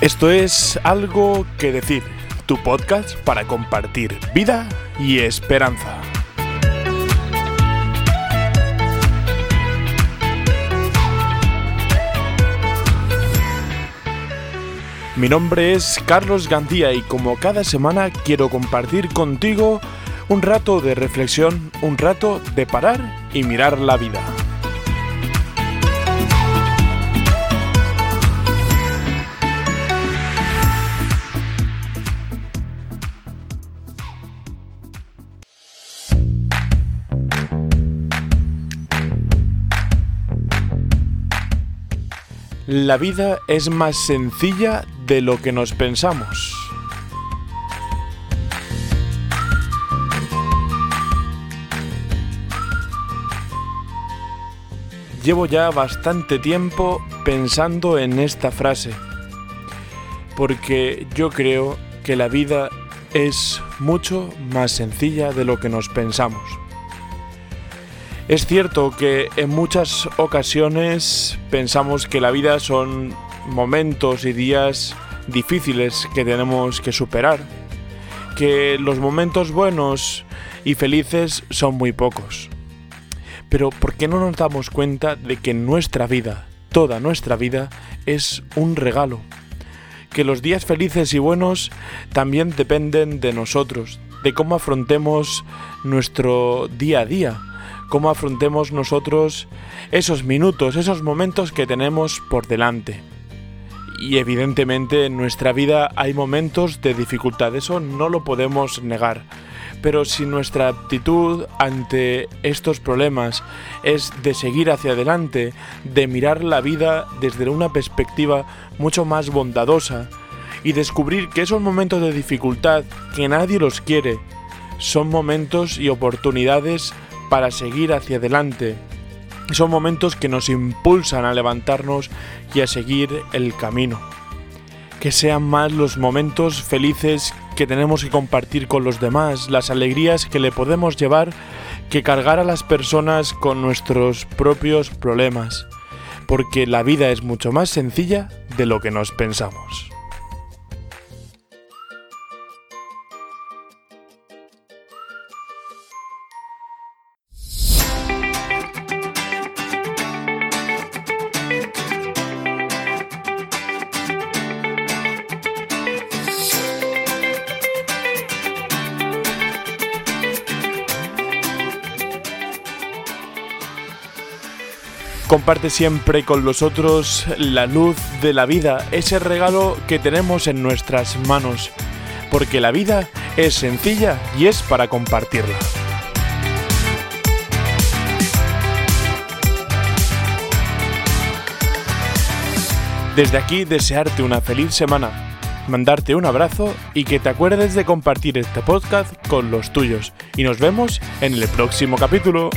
Esto es Algo que Decir, tu podcast para compartir vida y esperanza. Mi nombre es Carlos Gandía y como cada semana quiero compartir contigo un rato de reflexión, un rato de parar y mirar la vida. La vida es más sencilla de lo que nos pensamos. Llevo ya bastante tiempo pensando en esta frase, porque yo creo que la vida es mucho más sencilla de lo que nos pensamos. Es cierto que en muchas ocasiones pensamos que la vida son momentos y días difíciles que tenemos que superar, que los momentos buenos y felices son muy pocos. Pero ¿por qué no nos damos cuenta de que nuestra vida, toda nuestra vida, es un regalo? Que los días felices y buenos también dependen de nosotros, de cómo afrontemos nuestro día a día cómo afrontemos nosotros esos minutos, esos momentos que tenemos por delante. Y evidentemente en nuestra vida hay momentos de dificultad, eso no lo podemos negar. Pero si nuestra actitud ante estos problemas es de seguir hacia adelante, de mirar la vida desde una perspectiva mucho más bondadosa y descubrir que esos momentos de dificultad, que nadie los quiere, son momentos y oportunidades para seguir hacia adelante. Son momentos que nos impulsan a levantarnos y a seguir el camino. Que sean más los momentos felices que tenemos que compartir con los demás, las alegrías que le podemos llevar, que cargar a las personas con nuestros propios problemas. Porque la vida es mucho más sencilla de lo que nos pensamos. Comparte siempre con los otros la luz de la vida, ese regalo que tenemos en nuestras manos, porque la vida es sencilla y es para compartirla. Desde aquí desearte una feliz semana, mandarte un abrazo y que te acuerdes de compartir este podcast con los tuyos. Y nos vemos en el próximo capítulo.